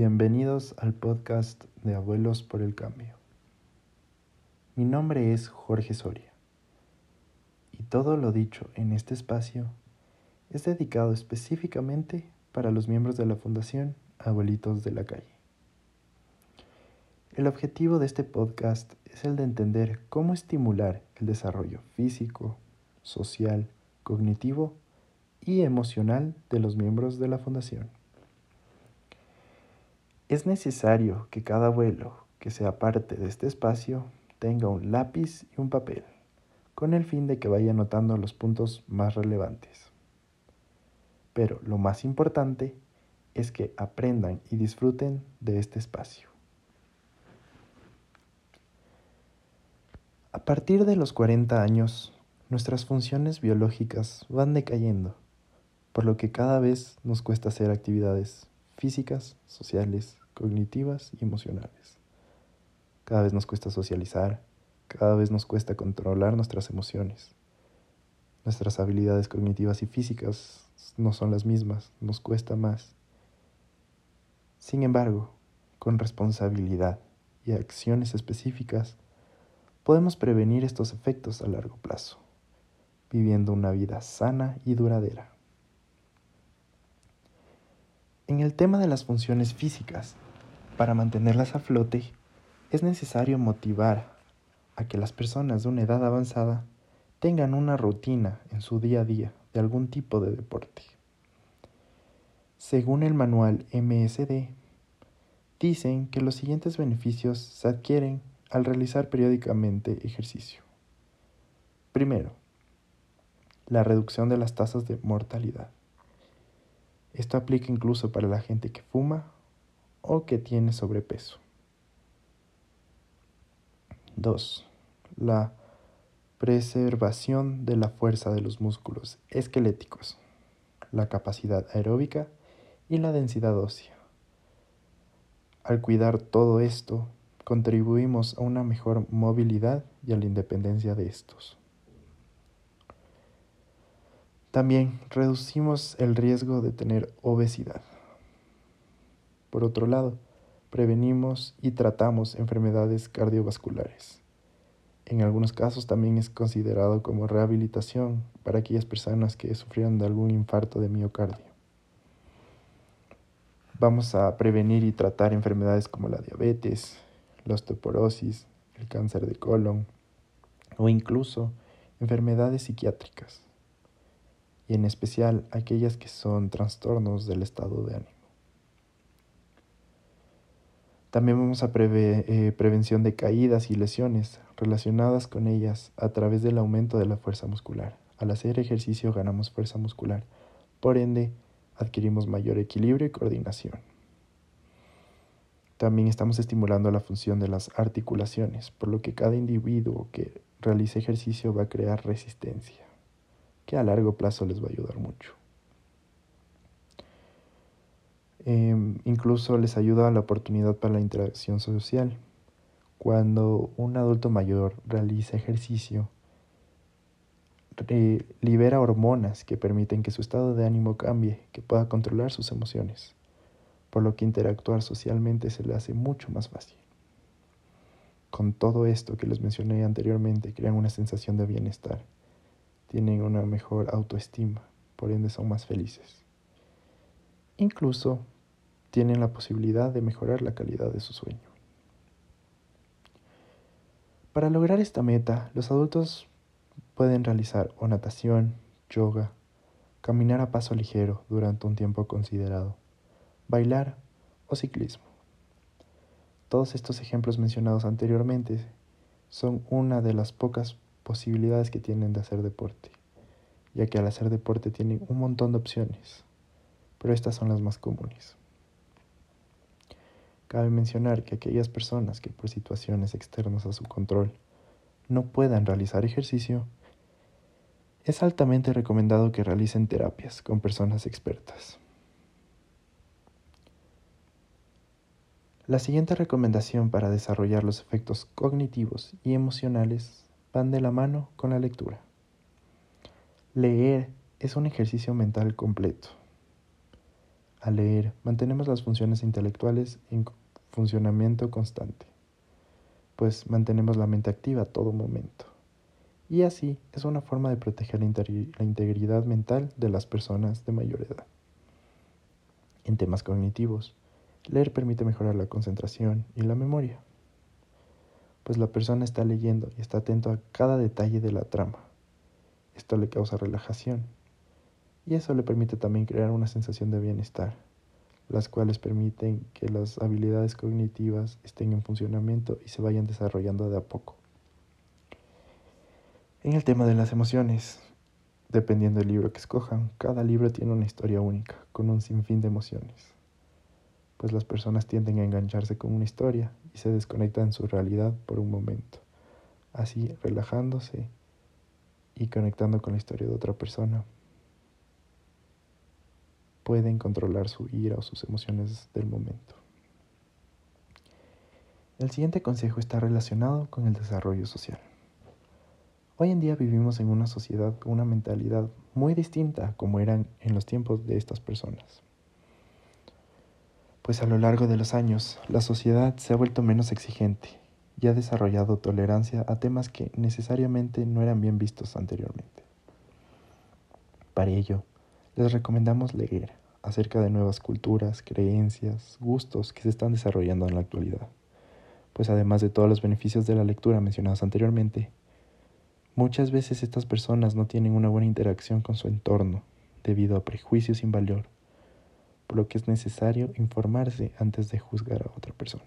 Bienvenidos al podcast de Abuelos por el Cambio. Mi nombre es Jorge Soria y todo lo dicho en este espacio es dedicado específicamente para los miembros de la Fundación Abuelitos de la Calle. El objetivo de este podcast es el de entender cómo estimular el desarrollo físico, social, cognitivo y emocional de los miembros de la Fundación. Es necesario que cada abuelo que sea parte de este espacio tenga un lápiz y un papel, con el fin de que vaya anotando los puntos más relevantes. Pero lo más importante es que aprendan y disfruten de este espacio. A partir de los 40 años, nuestras funciones biológicas van decayendo, por lo que cada vez nos cuesta hacer actividades físicas, sociales, cognitivas y emocionales. Cada vez nos cuesta socializar, cada vez nos cuesta controlar nuestras emociones. Nuestras habilidades cognitivas y físicas no son las mismas, nos cuesta más. Sin embargo, con responsabilidad y acciones específicas, podemos prevenir estos efectos a largo plazo, viviendo una vida sana y duradera. En el tema de las funciones físicas, para mantenerlas a flote, es necesario motivar a que las personas de una edad avanzada tengan una rutina en su día a día de algún tipo de deporte. Según el manual MSD, dicen que los siguientes beneficios se adquieren al realizar periódicamente ejercicio. Primero, la reducción de las tasas de mortalidad. Esto aplica incluso para la gente que fuma o que tiene sobrepeso. 2. La preservación de la fuerza de los músculos esqueléticos, la capacidad aeróbica y la densidad ósea. Al cuidar todo esto, contribuimos a una mejor movilidad y a la independencia de estos. También reducimos el riesgo de tener obesidad. Por otro lado, prevenimos y tratamos enfermedades cardiovasculares. En algunos casos también es considerado como rehabilitación para aquellas personas que sufrieron de algún infarto de miocardio. Vamos a prevenir y tratar enfermedades como la diabetes, la osteoporosis, el cáncer de colon o incluso enfermedades psiquiátricas, y en especial aquellas que son trastornos del estado de ánimo. También vamos a eh, prevención de caídas y lesiones relacionadas con ellas a través del aumento de la fuerza muscular. Al hacer ejercicio ganamos fuerza muscular, por ende adquirimos mayor equilibrio y coordinación. También estamos estimulando la función de las articulaciones, por lo que cada individuo que realice ejercicio va a crear resistencia, que a largo plazo les va a ayudar mucho. Em, incluso les ayuda la oportunidad para la interacción social. Cuando un adulto mayor realiza ejercicio, libera hormonas que permiten que su estado de ánimo cambie, que pueda controlar sus emociones, por lo que interactuar socialmente se le hace mucho más fácil. Con todo esto que les mencioné anteriormente, crean una sensación de bienestar, tienen una mejor autoestima, por ende son más felices. Incluso tienen la posibilidad de mejorar la calidad de su sueño. Para lograr esta meta, los adultos pueden realizar o natación, yoga, caminar a paso ligero durante un tiempo considerado, bailar o ciclismo. Todos estos ejemplos mencionados anteriormente son una de las pocas posibilidades que tienen de hacer deporte, ya que al hacer deporte tienen un montón de opciones, pero estas son las más comunes. Cabe mencionar que aquellas personas que por situaciones externas a su control no puedan realizar ejercicio, es altamente recomendado que realicen terapias con personas expertas. La siguiente recomendación para desarrollar los efectos cognitivos y emocionales van de la mano con la lectura. Leer es un ejercicio mental completo. Al leer, mantenemos las funciones intelectuales en funcionamiento constante, pues mantenemos la mente activa a todo momento. Y así es una forma de proteger la integridad mental de las personas de mayor edad. En temas cognitivos, leer permite mejorar la concentración y la memoria, pues la persona está leyendo y está atento a cada detalle de la trama. Esto le causa relajación y eso le permite también crear una sensación de bienestar, las cuales permiten que las habilidades cognitivas estén en funcionamiento y se vayan desarrollando de a poco. En el tema de las emociones, dependiendo del libro que escojan, cada libro tiene una historia única, con un sinfín de emociones, pues las personas tienden a engancharse con una historia y se desconectan de su realidad por un momento, así relajándose y conectando con la historia de otra persona pueden controlar su ira o sus emociones del momento. El siguiente consejo está relacionado con el desarrollo social. Hoy en día vivimos en una sociedad con una mentalidad muy distinta como eran en los tiempos de estas personas. Pues a lo largo de los años, la sociedad se ha vuelto menos exigente y ha desarrollado tolerancia a temas que necesariamente no eran bien vistos anteriormente. Para ello, les recomendamos leer acerca de nuevas culturas, creencias, gustos que se están desarrollando en la actualidad. Pues además de todos los beneficios de la lectura mencionados anteriormente, muchas veces estas personas no tienen una buena interacción con su entorno debido a prejuicios sin valor, por lo que es necesario informarse antes de juzgar a otra persona.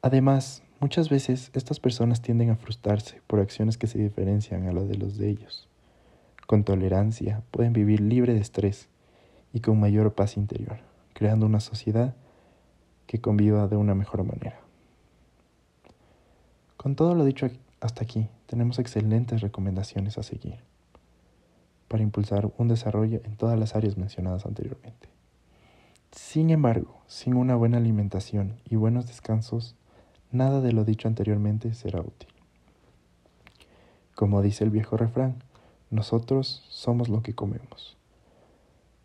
Además, muchas veces estas personas tienden a frustrarse por acciones que se diferencian a las de los de ellos con tolerancia, pueden vivir libre de estrés y con mayor paz interior, creando una sociedad que conviva de una mejor manera. Con todo lo dicho hasta aquí, tenemos excelentes recomendaciones a seguir para impulsar un desarrollo en todas las áreas mencionadas anteriormente. Sin embargo, sin una buena alimentación y buenos descansos, nada de lo dicho anteriormente será útil. Como dice el viejo refrán, nosotros somos lo que comemos.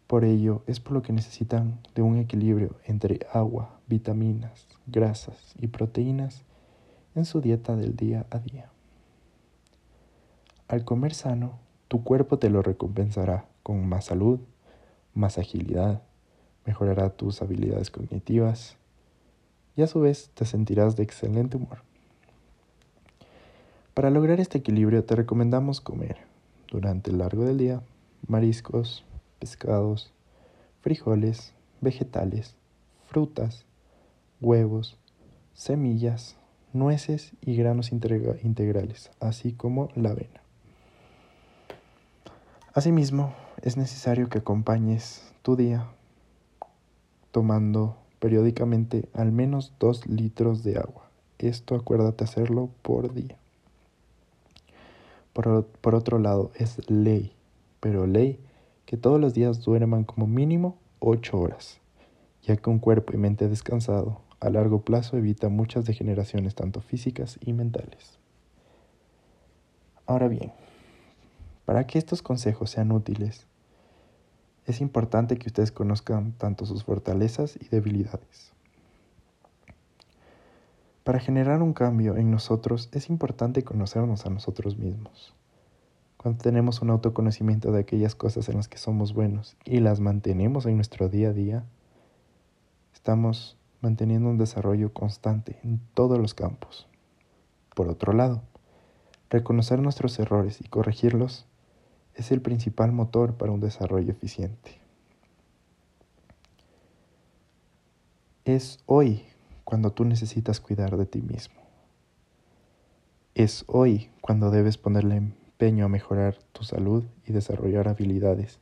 Por ello es por lo que necesitan de un equilibrio entre agua, vitaminas, grasas y proteínas en su dieta del día a día. Al comer sano, tu cuerpo te lo recompensará con más salud, más agilidad, mejorará tus habilidades cognitivas y a su vez te sentirás de excelente humor. Para lograr este equilibrio te recomendamos comer durante el largo del día mariscos, pescados, frijoles, vegetales, frutas, huevos, semillas, nueces y granos integrales, así como la avena. Asimismo, es necesario que acompañes tu día tomando periódicamente al menos 2 litros de agua. Esto acuérdate hacerlo por día. Por, otro lado, es ley, pero ley que todos los días duerman como mínimo 8 horas, ya que un cuerpo y mente descansado a largo plazo evita muchas degeneraciones tanto físicas y mentales. Ahora bien, para que estos consejos sean útiles, es importante que ustedes conozcan tanto sus fortalezas y debilidades. Para generar un cambio en nosotros es importante conocernos a nosotros mismos. Cuando tenemos un autoconocimiento de aquellas cosas en las que somos buenos y las mantenemos en nuestro día a día, estamos manteniendo un desarrollo constante en todos los campos. Por otro lado, reconocer nuestros errores y corregirlos es el principal motor para un desarrollo eficiente. Es hoy cuando tú necesitas cuidar de ti mismo. Es hoy cuando debes ponerle empeño a mejorar tu salud y desarrollar habilidades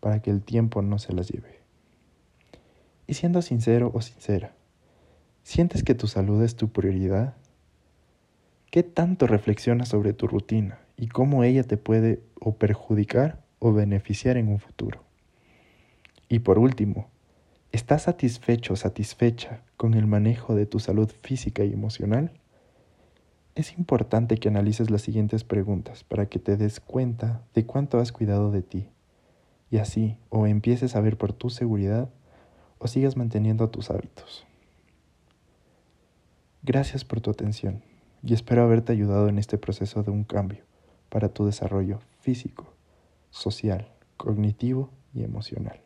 para que el tiempo no se las lleve. Y siendo sincero o sincera, ¿sientes que tu salud es tu prioridad? ¿Qué tanto reflexionas sobre tu rutina y cómo ella te puede o perjudicar o beneficiar en un futuro? Y por último, ¿Estás satisfecho o satisfecha con el manejo de tu salud física y emocional? Es importante que analices las siguientes preguntas para que te des cuenta de cuánto has cuidado de ti y así o empieces a ver por tu seguridad o sigas manteniendo tus hábitos. Gracias por tu atención y espero haberte ayudado en este proceso de un cambio para tu desarrollo físico, social, cognitivo y emocional.